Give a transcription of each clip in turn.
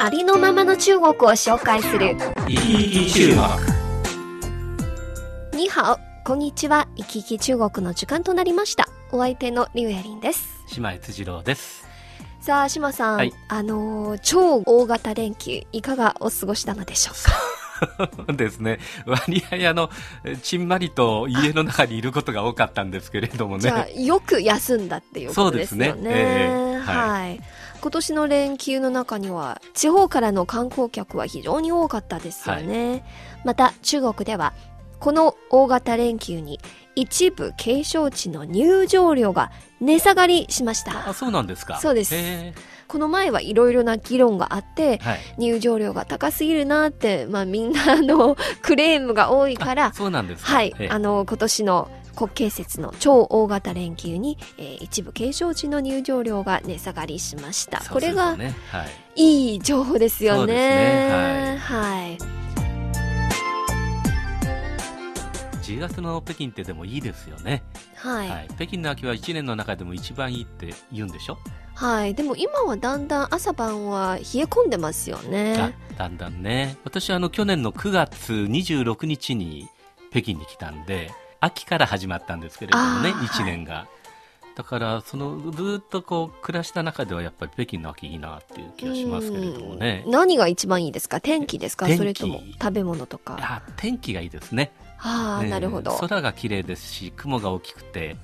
ありのままの中国を紹介する。生き生き中国。にハオこんにちは。生き生き中国の時間となりました。お相手のリュウヤリンです。姉妹辻郎です。さあ島さん、はい。あのー超大型連休いかがお過ごしなのでしょうか？ですね。割合あの、ちんまりと家の中にいることが多かったんですけれどもじゃあね。よく休んだっていうことですよね。そうですね。ええ。はい、今年の連休の中には地方からの観光客は非常に多かったですよね、また中国ではこの大型連休に一部景勝地の入場料が値下がりしました。あ、そうなんですか。そうです。へこの前はいろいろな議論があってーはい。入場料が高すぎるなって、まあ、みんなのクレームが多いからあそうなんですか。はい、ええ。あの今年の国慶節の超大型連休に、えー一部景勝地の入場料が値下がりしました。そうするとこれがね、はい。いい情報ですよね。ねはい。10月の北京ってでもいいですよね。はい。はい。北京の秋は1年の中でも一番いいって言うんでしょ？はい。でも今はだんだん朝晩は冷え込んでますよあね。だんだんね。私はあの去年の9月26日に北京に来たんで、秋から始まったんですけれどもね、あー1年が。だから、そのずーっとこう暮らした中ではやっぱり北京の秋いいなっていう気がしますけれどもねうん。何が一番いいですか？天気ですか？それとも食べ物とか？あ天気がいいですね。ああ、ねなるほど。空が綺麗ですし、雲が大きくて、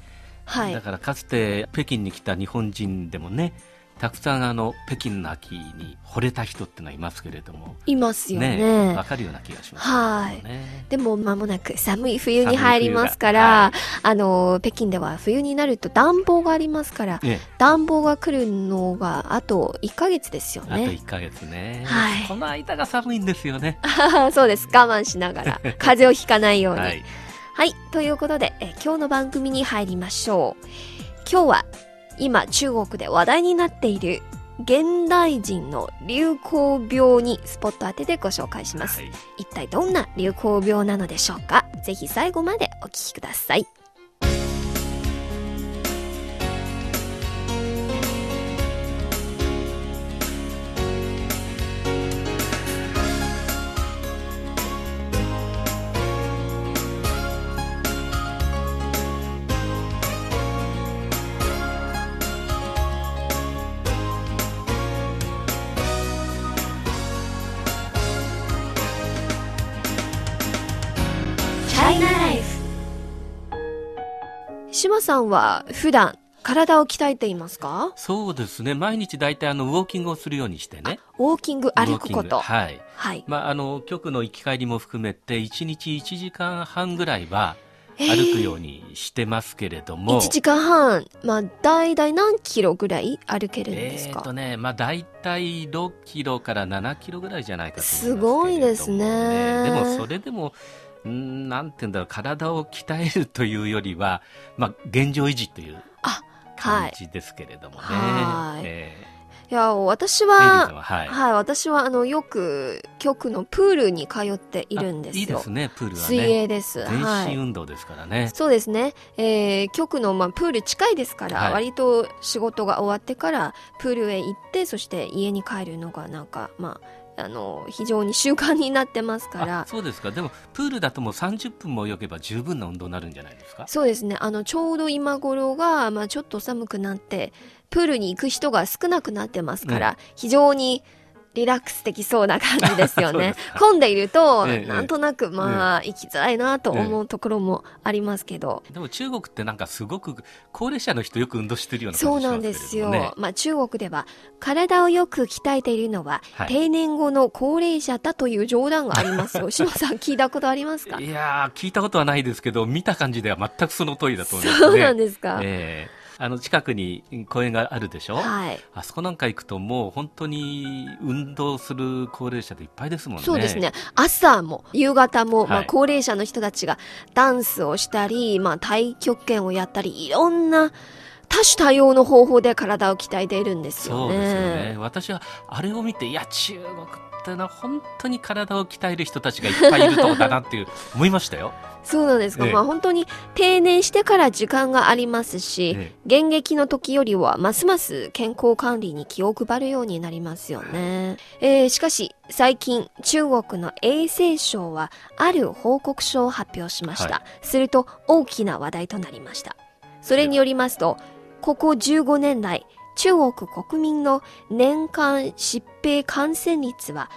はいだ。からかつて北京に来た日本人でもね、たくさんあの北京の秋に惚れた人ってのはいますけれども、いますよね、ね。わかるような気がしますはい。でも間もなく寒い冬に入りますから、あの、北京では冬になると暖房がありますから、ね、暖房が来るのがあと1ヶ月ですよあとね。1ヶ月ね、はいこの間が寒いんですよね。そうです。我慢しながら、風邪をひかないように。ははい。い。ということで、え今日の番組に入りましょう。今日は、今中国で話題になっている、現代人の流行病にスポット当ててご紹介します。はい一体どんな流行病なのでしょうか？ぜひ最後までお聞きください。島さんは普段体を鍛えていますか？そうですね。毎日大体あのウォーキングをするようにしてね。ウォーキング歩くこと。はい。はい。まあ、あの、局の行き帰りも含めて、1日1時間半ぐらいはえー歩くようにしてますけれども。1時間半、まあ、だいたい何キロぐらい歩けるんですか、えーとね、まあ大体6キロから7キロぐらいじゃないかと思いますけれすども、ごいですねでもそれでも、んーなんて言うんだろう、体を鍛えるというよりは、まあ現状維持という。感じですけれどもね。はいえいや、私は、は、はい。はい、私は、あの、よく、局のプールに通っているんですよ。あいいですね、プールはね。水泳です。全はい。身運動ですからね。そうですね。えー、局の、まあ、プール近いですから、はい割と仕事が終わってから、プールへ行って、そして家に帰るのが、なんか、まあ、あの、非常に習慣になってますからあ、そうですか。でも、プールだともう30分も泳げば十分な運動になるんじゃないですか？そうですね。あの、ちょうど今頃が、まあ、ちょっと寒くなって、プールに行く人が少なくなってますから、非常にリラックスできそうな感じですよね。混んでいると、ええなんとなく、まあ、行きづらいなと思うところもありますけど、でも中国ってなんかすごく高齢者の人よく運動してるようなそうなん感じしますけれですよ。まあ、中国では、体をよく鍛えているのは、はい定年後の高齢者だという冗談がありますよ。島さん、聞いたことありますか？いやー、聞いたことはないですけど、見た感じでは全くその通りだと思いますね。そうなんですか。えあの近くに公園があるでしょ、はい。あそこなんか行くともう本当に運動する高齢者でいっぱいですもんね。そうですね。朝も夕方も、まあ、はい高齢者の人たちがダンスをしたり、まあ、太極拳をやったり、いろんな多種多様の方法で体を鍛えているんですよね。そうですよね。私はあれを見て、いや、中国ってのは本当に体を鍛える人たちがいっぱいいるとこだなっていう思いましたよ。そうなんですか。ええまあ本当に定年してから時間がありますし、え現役の時よりはますます健康管理に気を配るようになりますよね。えーしかし最近中国の衛生省はある報告書を発表しました。はすると大きな話題となりました。それによりますと、ここ15年来、中国国民の年間疾病感染率は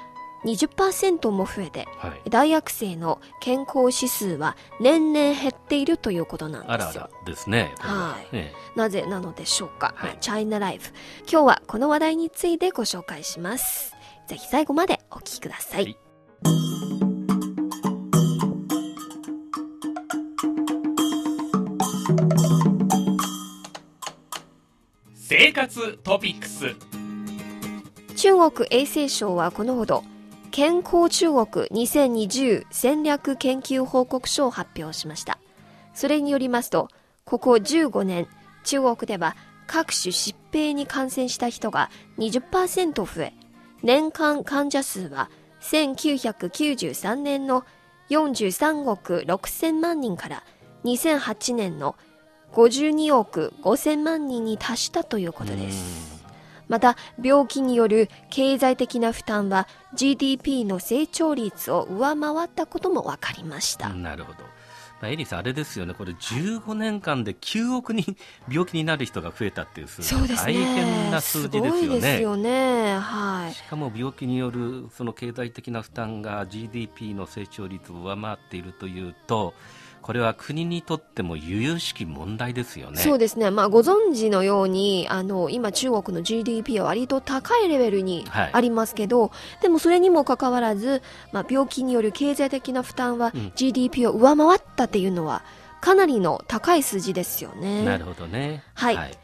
20%も増えて、はい。大学生の健康指数は年々減っているということなんあらあですよら。ですね。はいえなぜなのでしょうか、はいまあチャイナライフ。今日はこの話題についてご紹介します。ぜひ最後までお聞きください。はい活トピックス中国衛生省はこのほど、健康中国2020戦略研究報告書を発表しました。それによりますと、ここ15年、中国では各種疾病に感染した人が20%増え、年間患者数は1993年の43億6000万人から2008年の52億5000万人に達したということです。また病気による経済的な負担は GDP の成長率を上回ったことも分かりました、なるほど。まあ、エリさん、あれですよね、これ15年間で9億人病気になる人が増えたっていう数字、ね大変な数字ですごいよね。ですよねはいしかも病気によるその経済的な負担が GDP の成長率を上回っているというと、これは国にとっても由々しき問題ですよね。そうですね、まあ、ご存知のようにあの今、中国の GDP は割と高いレベルにはいありますけど、でもそれにもかかわらず、まあ、病気による経済的な負担はうん GDP を上回ったっていうのはかなりの高い数字ですよね。なるほどね。はい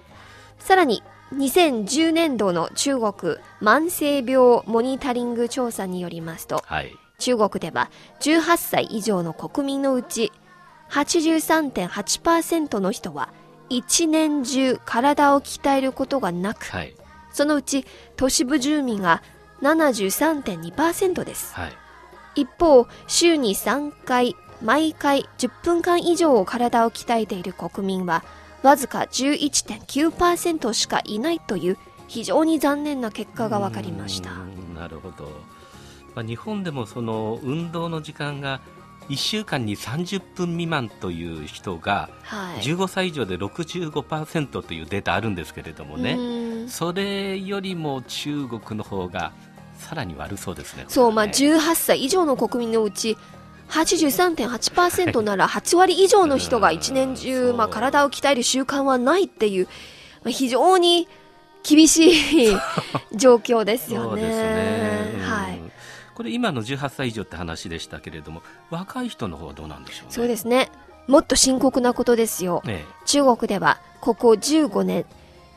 さらに2010年度の中国慢性病モニタリング調査によりますとはい。中国では18歳以上の国民のうち83.8%の人は一年中体を鍛えることがなくはい。そのうち都市部住民が73.2%ですはい。一方週に3回毎回10分間以上体を鍛えている国民はわずか11.9%しかいないという非常に残念な結果が分かりましたなるほど。まあ、日本でもその運動の時間が1週間に30分未満という人がはい。15歳以上で65%というデータあるんですけれどもね、それよりも中国の方がさらに悪そうですね。そう、まあ、これはね18歳以上の国民のうち83.8%なら8割以上の人が一年う中、んまあ、体を鍛える習慣はないっていう、まあ、非常に厳しい 状況ですよね。これ今の18歳以上って話でしたけれども、若い人の方はどうなんでしょうね？そうですね。もっと深刻なことですよ。え中国ではここ15年、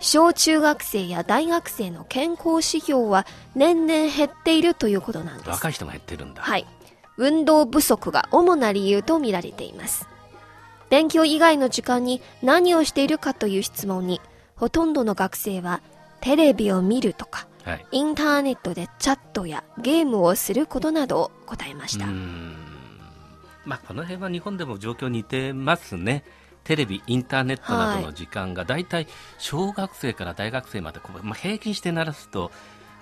小中学生や大学生の健康指標は年々減っているということなんです。え若い人が減ってるんだ。はい。運動不足が主な理由と見られています。勉強以外の時間に何をしているかという質問に、ほとんどの学生はテレビを見るとか、はい。インターネットでチャットやゲームをすることなどを答えましたまあ、この辺は日本でも状況似てますね。テレビ、インターネットなどの時間が、だいたい小学生から大学生までこう、まあ、平均してならすと、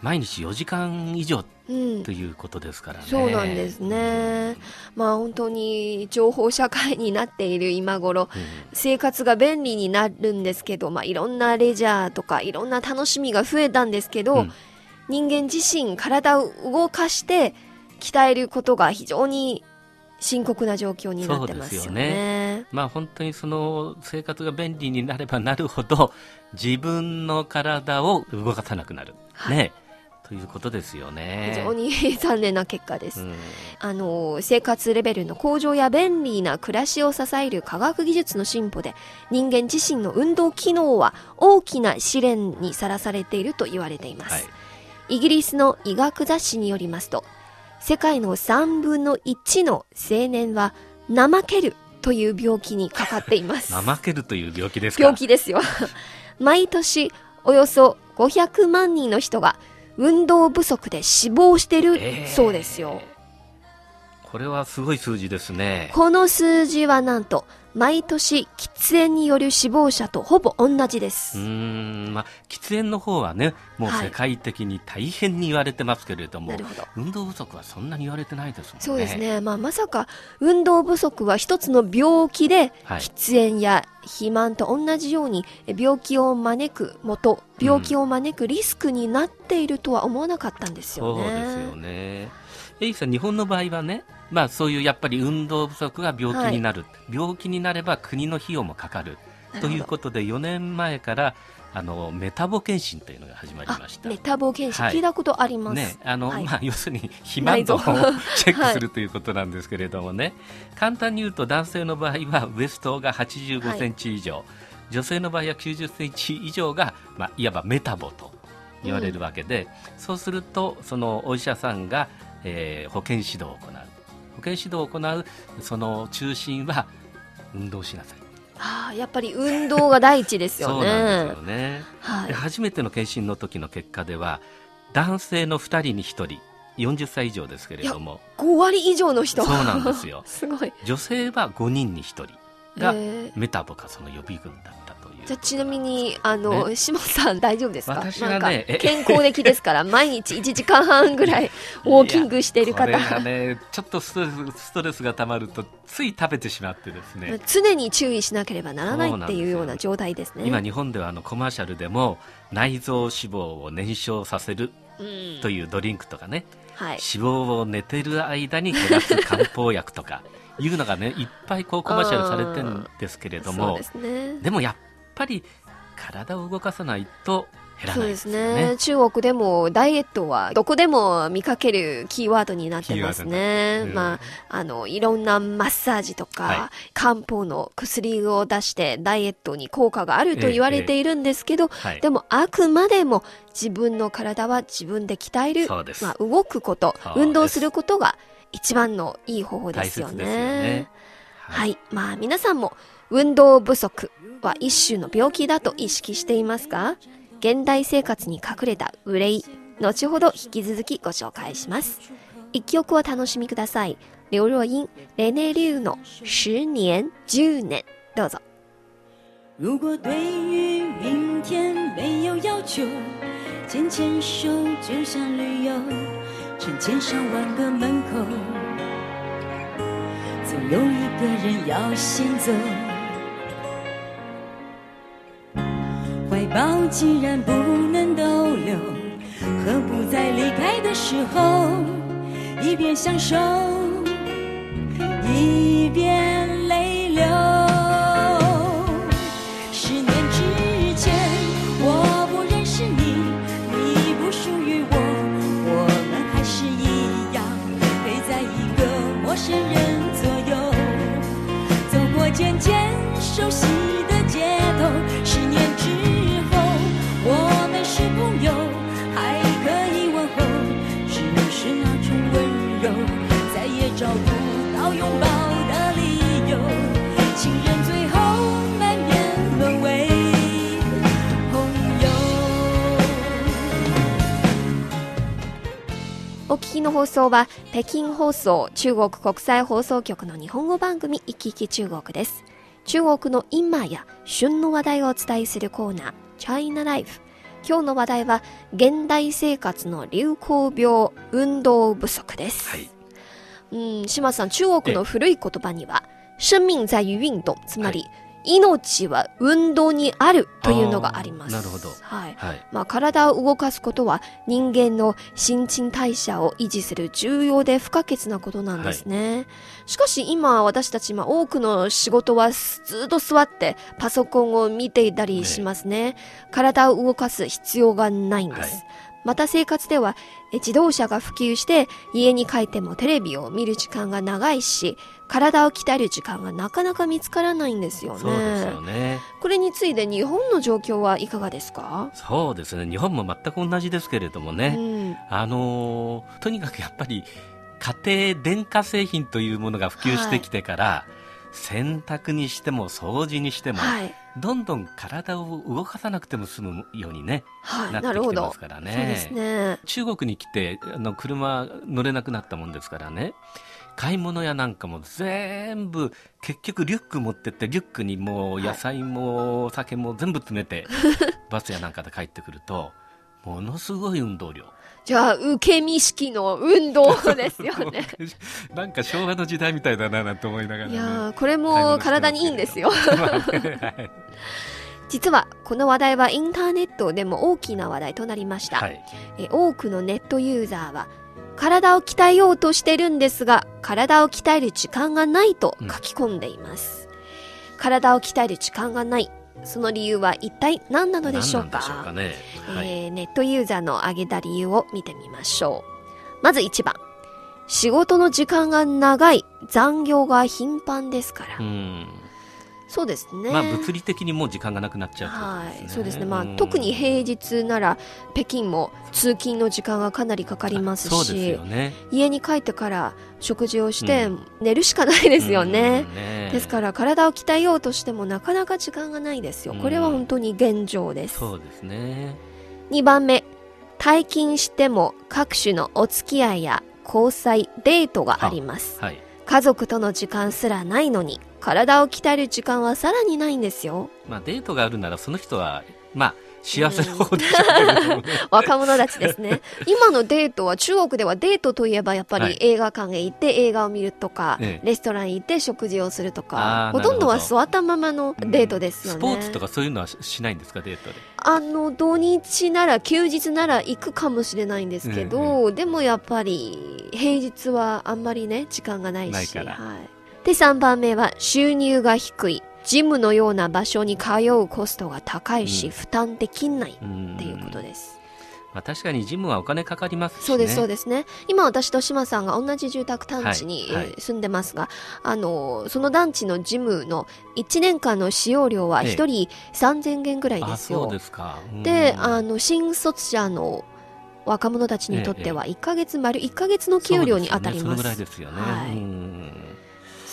毎日4時間以上うんと。いうことですからね。そうなんですね。まあ本当に情報社会になっている今頃、うん生活が便利になるんですけど、まあいろんなレジャーとかいろんな楽しみが増えたんですけど、うん人間自身体を動かして鍛えることが非常に深刻な状況になってますよそうですよね。まあ、本当にその生活が便利になればなるほど自分の体を動かさなくなる、はいね、ということですよね。非常に残念な結果です。うん。あの生活レベルの向上や便利な暮らしを支える科学技術の進歩で人間自身の運動機能は大きな試練にさらされていると言われています、はい。イギリスの医学雑誌によりますと世界の3分の1の青年は怠けるという病気にかかっています。怠けるという病気ですか？病気ですよ。毎年およそ500万人の人が運動不足で死亡してるえー。そうですよ、これはすごい数字ですね。この数字はなんと毎年喫煙による死亡者とほぼ同じでうす、ーん、まあ、喫煙の方はね、もうはい世界的に大変に言われてますけれども、なるほど運動不足はそんなに言われてないですもんね。そうです。ね、まあ、まさか運動不足は一つの病気で、はい喫煙や肥満と同じようにえ病気を招く元病気を招くリスクになっているとは思わなかったんですよね。そうですよね。エイさん、日本の場合はね、まあそういうやっぱり運動不足が病気になる、病気になれば国の費用もかかる。ということで、4年前からあのメタボ検診というのが始まりあました。メタボ検診はい。聞いたことあります。ね、あの、はい。まあ、要するに 肥満度を チェックするということなんですけれどもね、簡単に言うと男性の場合はウエストが85センチ以上、女性の場合は90センチ以上が、まあ、いわばメタボと言われるわけで、そうするとそのお医者さんが、えー保健指導を行う保健指導を行うその中心は運動しなさいああやっぱり運動が第一ですよそうね。なんですよね。はいで初めての検診の時の結果では男性の2人に1人40歳以上ですけれども5割以上の人。そうなんですよ すごい。女性は5人に1人がえーメタボかその予備軍だじゃあちなみにあの、ね？島さん大丈夫ですか？私はね健康的ですから 毎日1時間半ぐらいウォーキングしている方。ねちょっとストレスストレスがたまるとつい食べてしまってですね。常に注意しなければならないっていうような状態ですね。今日本ではあのコマーシャルでも内臓脂肪を燃焼させるうん。というドリンクとかね、はい。脂肪を寝てる間に減らす漢方薬とかいうのがねいっぱいこうコマーシャルされてるんですけれども ですね。でもやっぱり体を動かさないと減らそうでないですすよね。ね。中国でもダイエットはどこでも見かけるキーワードになってますね。なってるまあ、あの、いろんなマッサージとか、は漢方の薬を出してダイエットに効果があると言われているんですけど、はい。でもあくまでも自分の体は自分で鍛える、そうです。まあ、動くことそう、です。運動することが一番のいい方法ですよね。大切ですよね。はい。まあ皆さんも運動不足は一種の病気だと意識していますか？現代生活に隠れた憂い。後ほど引き続きご紹介します。一曲お楽しみください。劉若英、レネリューの十年、10年。どうぞ。如果对于明天没有要求，牵牵手就像旅游，成千上万个门口，总有一个人要先走。抱既然不能逗留，何不在离开的时候，一边享受，一お聞きの放送は北京放送中国国際放送局の日本語番組いきいき中国です。中国の今や旬の話題をお伝えするコーナー China Life。今日の話題は現代生活の流行病運動不足です。はいうん、島津さん、中国の古い言葉には、生命在于運動、つまり、命は運動にあるというのがあります。なるほどはい。はいまあ、体を動かすことは人間の新陳代謝を維持する重要で不可欠なことなんですね。しかし今私たちまあ多くの仕事はすずっと座ってパソコンを見ていたりしますね。体を動かす必要がないんです。また生活ではえ自動車が普及して家に帰ってもテレビを見る時間が長いし体を鍛える時間がなかなか見つからないんですよね。そうですよね。これについて日本の状況はいかがですか？そうですね。日本も全く同じですけれどもね。うん、あのーとにかくやっぱり家庭電化製品というものが普及してきてから、洗濯にしても掃除にしても、はい。どんどん体を動かさなくても済むようにね、はい。なってきてます。からね。そうですね。中国に来てあの車乗れなくなったもんですからね買い物屋なんかも全部結局リュック持ってってリュックにもう野菜もお酒も全部詰めて バスやなんかで帰ってくるとものすごい運動量じゃあ、受け身式の運動ですよね。なんか昭和の時代みたいだななんて思いながら、ね、いやー、これも体にいいんですよ。は い実は、この話題はインターネットでも大きな話題となりました。はいえ多くのネットユーザーは、体を鍛えようとしてるんですが、体を鍛える時間がないと書き込んでいます。体を鍛える時間がない。その理由は一体何なのでしょうか？何なんでしょうかね、はいえーネットユーザーの挙げた理由を見てみましょう。まず1番。仕事の時間が長い、残業が頻繁ですから。うんそうですね。まあ物理的にもう時間がなくなっちゃうってはい、そうですね。まあ、うん特に平日なら、北京も通勤の時間がかなりかかりますしよ、ね家に帰ってから食事をして寝るしかないですよね。うんねですから体を鍛えようとしてもなかなか時間がないですよ。これは本当に現状です。そうですね2番目、退勤しても各種のお付き合いや交際、デートがあります。はい家族との時間すらないのに、体を鍛える時間はさらにないんですよ。まあ、デートがあるならその人は、まあ、幸せな方でしょうね。若者たちですね。今のデートは中国ではデートといえばやっぱはいり映画館へ行って映画を見るとか、ええレストランへ行って食事をするとあか、ーほとんどは座ったままのデートですよね。スポーツとかそういうのはししないんですか、デートで。あの、土日なら、休日なら行くかもしれないんですけど、でもやっぱり、平日はあんまりね、時間がないし。ないからはい。で、3番目は、収入が低い。ジムのような場所に通うコストが高いし、うん負担できないうんっていうことです。まあ、確かにジムはお金かかりますし、ね。そうです、そうでですね。今私と島さんが同じ住宅団地に、はいはいえー住んでますが、あの、その団地のジムの1年間の使用料はええ1人3000元ぐらいあ、ですよ。そうですか。うんで、あの、新卒者の若者たちにとっては、1ヶ月、丸1ヶ月の給料に当たります。そうですよねそのぐらいですよね。はいうん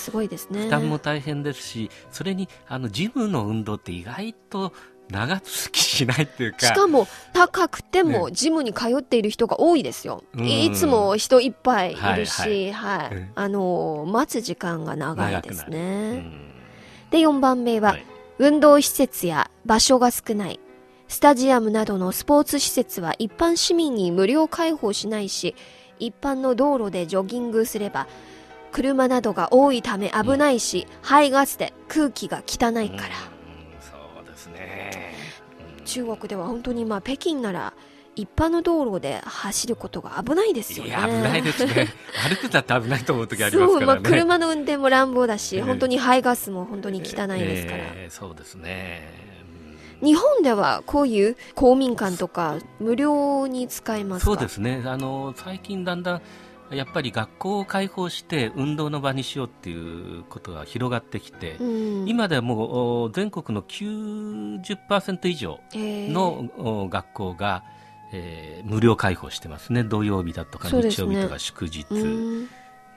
すごいですね。負担も大変ですし、それに、あの、ジムの運動って意外と長続きしないっていうか。しかも、高くても、ねジムに通っている人が多いですよ。うんいつも人いっぱいいるし、ははいあの、待つ時間が長いですね。んで、4番目は、はい運動施設や場所が少ない。スタジアムなどのスポーツ施設は一般市民に無料開放しないし、一般の道路でジョギングすれば、車などが多いため危ないし、排ガスで空気が汚いから。うんそうですね。うん中国では本当にまあ北京なら一般の道路で走ることが危ないですよね。いや、危ないですね。歩くだって危ないと思う時ありまそう、まあ、すからね。車の運転も乱暴だし、ええ本当に排ガスも本当に汚いですから。えーそうですね。うん日本ではこういう公民館とか無料に使えますか？そうですね。あの、最近だんだん、やっぱり学校を開放して運動の場にしようっていうことが広がってきて、うん、今ではもうお全国の90%以上えー。の、お学校が、えー無料開放してますね。土曜日だとか日曜日とか祝日うん。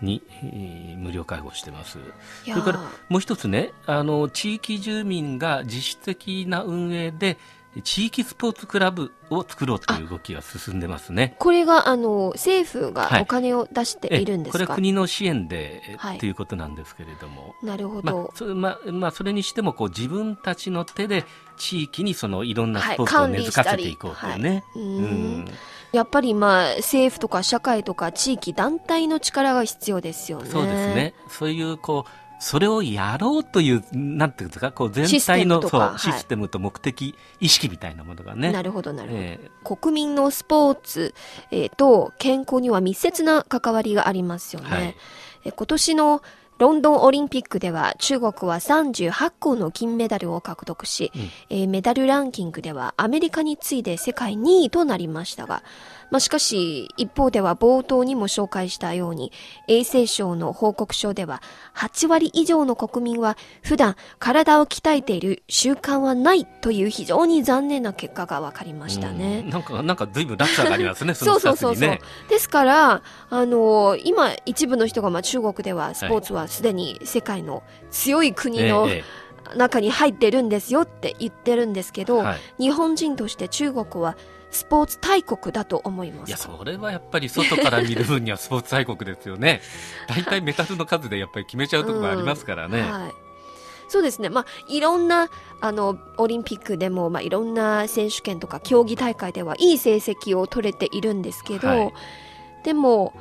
に、えー無料開放してます。それからもう一つね、あの、地域住民が自主的な運営で、地域スポーツクラブを作ろうという動きが進んでますね。これがあの政府がはいお金を出しているんですか、えこれは国の支援で、えはいっていうことなんですけれども。なるほまどあ、、それまあまあ、それにしてもこう自分たちの手で地域にそのいろんなスポーツをはい根付かせていこうというね。はい、やっぱりまあ政府とか社会とか地域団体の力が必要ですよね。そうですね。そういうこうそれをやろうというなんていうんですかこう全体のムとかはいそうシステムと目的意識みたいなものがね。なるほどなるほど。え国民のスポーツ、えーと健康には密接な関わりがありますよね。はいえ今年のロンドンオリンピックでは中国は38個の金メダルを獲得し、えーメダルランキングではアメリカに次いで世界2位となりましたが、まあ、しかし一方では冒頭にも紹介したように衛生省の報告書では8割以上の国民は普段体を鍛えている習慣はないという非常に残念な結果が分かりましたね。うんなんか、なんか随分落差がありますね、そ のそうそう2つそうそう。ですから、あの今一部の人が、まあ、中国ではスポーツはすでに世界の強い国のえ中に入ってるんですよって言ってるんですけど、えはい日本人として中国はスポーツ大国だと思いまいや、す。それはやっぱり外から見る分にはスポーツ大国ですよね。大体メダルの数でやっぱり決めちゃうところがありますからね。はいそうですね。まあ、いろんな、あの、オリンピックでも、まあ、いろんな選手権とか競技大会ではいい成績を取れているんですけど、はいでも、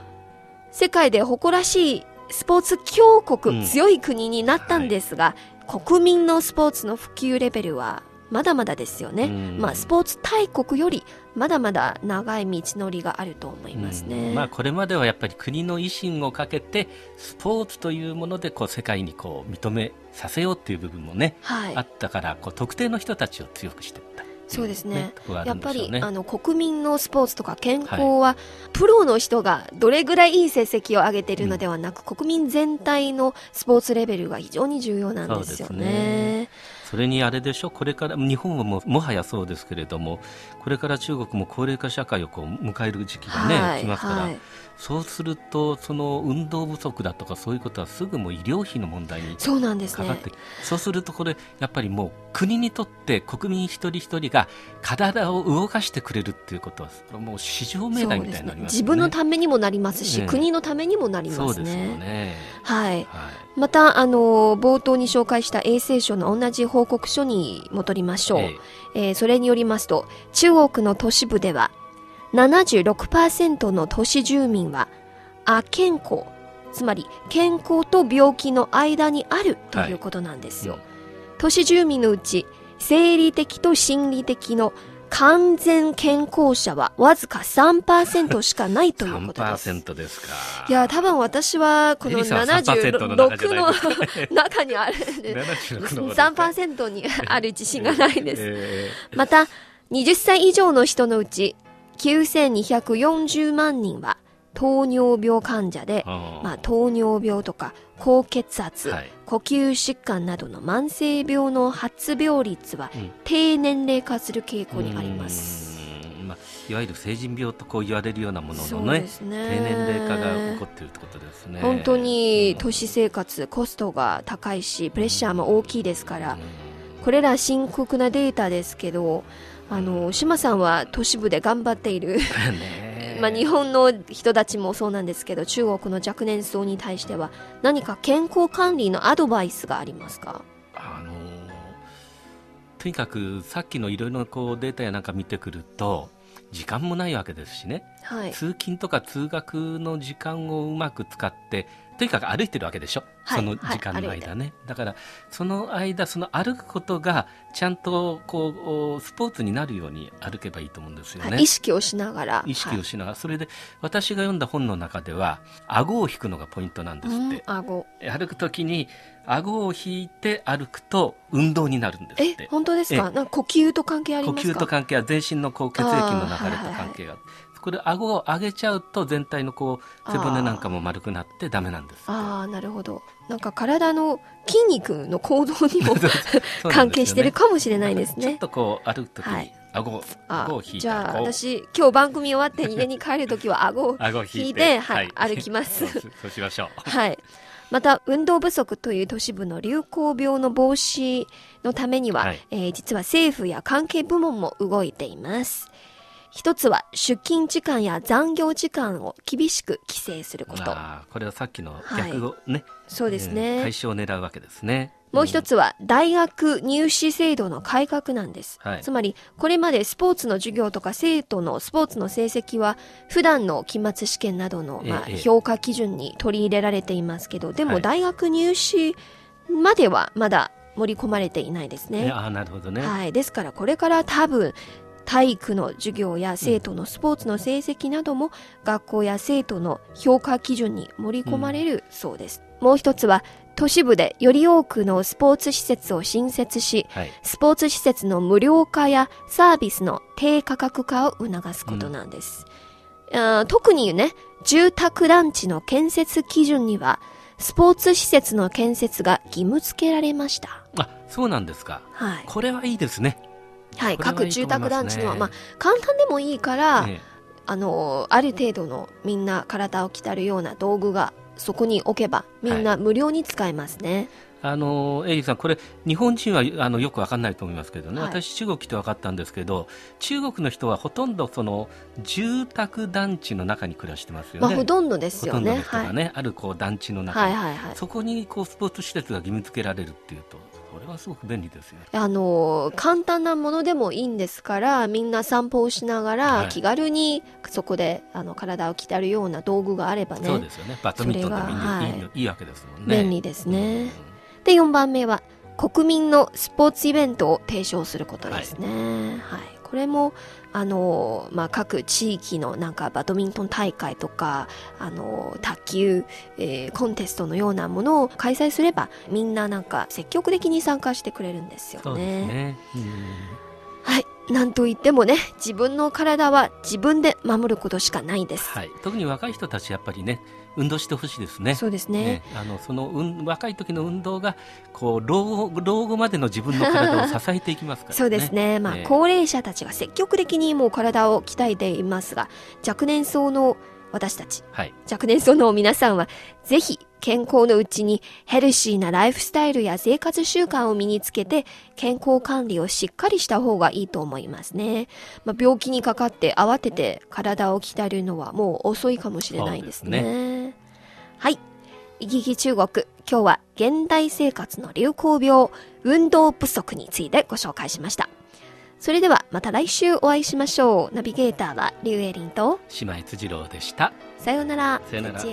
世界で誇らしいスポーツ強国、うん強い国になったんですが、国民のスポーツの普及レベルはまだまだですよね。うんまあ、スポーツ大国よりまだまだ長い道のりがあると思いますね。うんまあ、これまではやっぱり国の威信をかけてスポーツというものでこう世界にこう認めさせようっていう部分もね、はいあ。ったからこう特定の人たちを強くしていったそうですねところがあやっぱり。あの国民のスポーツとか健康は、プロの人がどれぐらいいい成績を上げているのではなく、国民全体のスポーツレベルが非常に重要なんですよそうね。それにあれでしょ？これから日本はももはやそうですけれどもこれから中国も高齢化社会をこう迎える時期がね、はい来ますから、はいそうするとその運動不足だとかそういうことはすぐもう医療費の問題にそうなんですねかかって。そうするとこれやっぱりもう国にとって国民一人一人が体を動かしてくれるっていうことはもう市場命題みたいになりますよね自分のためにもなりますし、ね国のためにもなりますね。ね。はい。はいまた、あの、冒頭に紹介した衛生省の同じ報告書に戻りましょう。ええーそれによりますと、中国の都市部では、76%の都市住民は、亜健康、つまり健康と病気の間にあるということなんですよ。はい都市住民のうち、生理的と心理的の完全健康者はわずか3%しかないということです。3%ですか。いや、多分私はこのエリさんは3%の中じゃ76ないの中にある、76の方ですか3%にある自信がないです。えまた、20歳以上の人のうち、9240万人は糖尿病患者でまあ、糖尿病とか高血圧、はい。呼吸疾患などの慢性病の発病率はうん。低年齢化する傾向にあります。まあ、いわゆる成人病とこう言われるようなもののねね。低年齢化が起こっているってことですね。本当に都市生活コストが高いしプレッシャーも大きいですからこれら深刻なデータですけどあの島さんは都市部で頑張っている。ね。まあ日本の人たちもそうなんですけど中国の若年層に対しては何か健康管理のアドバイスがありますか？あのーとにかくさっきのいろいろなこうデータやなんか見てくると時間もないわけですしね、はい。通勤とか通学の時間をうまく使ってとにかく歩いてるわけでしょ、はいその時間の間ね、だからその間その歩くことがちゃんとこうスポーツになるように歩けばいいと思うんですよね、はい意識をしながら。意識をしながら、それで私が読んだ本の中では顎を引くのがポイントなんですって、顎。歩くときに顎を引いて歩くと運動になるんですっえて本当ですか？えなんか呼吸と関係あり呼ますか？吸と関係は全身のこう血液の流れと関係があるこれ顎を上げちゃうと全体のこう背骨なんかも丸くなってダメなんですああなるほど。なんか体の筋肉の構造にも ね。関係してるかもしれないですね。ちょっとこう歩くときにはい。顎顎を引いじゃあ私今日番組終わって家に帰るときは 顎を引いてはい歩きます。そうそうしましょう。はい。また、運動不足という都市部の流行病の防止のためには、はいえー実は政府や関係部門も動いています。一つは、出勤時間や残業時間を厳しく規制すること。これはさっきの逆をね、そうですえーね。解消を狙うわけですねもう一つは、大学入試制度の改革なんです。はいつまり、これまでスポーツの授業とか生徒のスポーツの成績は、普段の期末試験などの、まあ、ええ評価基準に取り入れられていますけど、でもはい大学入試まではまだ盛り込まれていないですね。あなるほどね、はい。ですから、これから多分、体育の授業や生徒のスポーツの成績なども、学校や生徒の評価基準に盛り込まれるそうです。もう一つは都市部でより多くのスポーツ施設を新設し、はいスポーツ施設の無料化やサービスの低価格化を促すことなんです。あー特にね、住宅団地の建設基準には、スポーツ施設の建設が義務付けられました。あそうなんですかはい。これはいいですね、はい。各住宅団地のは、まあ簡単でもいいから、えあの、ある程度のみんな体を鍛えるような道具がそこに置けば、みんな無料に使えますね。えあのエイジさん、これ日本人はあのよくわかんないと思いますけどね、はい私、中国来て分かったんですけど中国の人はほとんどその住宅団地の中に暮らしてますよね。まあ、ほとんどですよね。ほとんどの人はい。がね、あるこう団地の中に、はいはいはい。そこにこうスポーツ施設が義務付けられるっていうと、これはすごく便利ですよ。あの、簡単なものでもいいんですから、みんな散歩をしながはら、い気軽にそこで、あの、体を鍛えるような道具があればね、そうですよね、バドミントンでもいい,、それがいいのいいわけですもんね。便利ですね。で、4番目は、国民のスポーツイベントを提唱することですね。はい。これも、あの、まあ、各地域のなんかバドミントン大会とか、あの、卓球、えーコンテストのようなものを開催すれば、みんななんか積極的に参加してくれるんですよそうですね。うんはい。なんといってもね、自分の体は自分で守ることしかないです。はい、特に若い人たちやっぱりね運動してほしいですね。そうですね。あのその運若い時の運動がこう老後老後までの自分の体を支えていきますからね。そうですね。まあ、ええ高齢者たちが積極的にもう体を鍛えていますが、若年層の私たち、はい、若年層の皆さんは、ぜひ健康のうちにヘルシーなライフスタイルや生活習慣を身につけて、健康管理をしっかりした方がいいと思いますね。まあ、病気にかかって慌てて体を鍛えるのはもう遅いかもしれないですね。はい。イギギ中国、今日は現代生活の流行病、運動不足についてご紹介しました。それではまた来週お会いしましょう。ナビゲーターはリュウエリンと、島井辻郎でした。さようなら。さようなら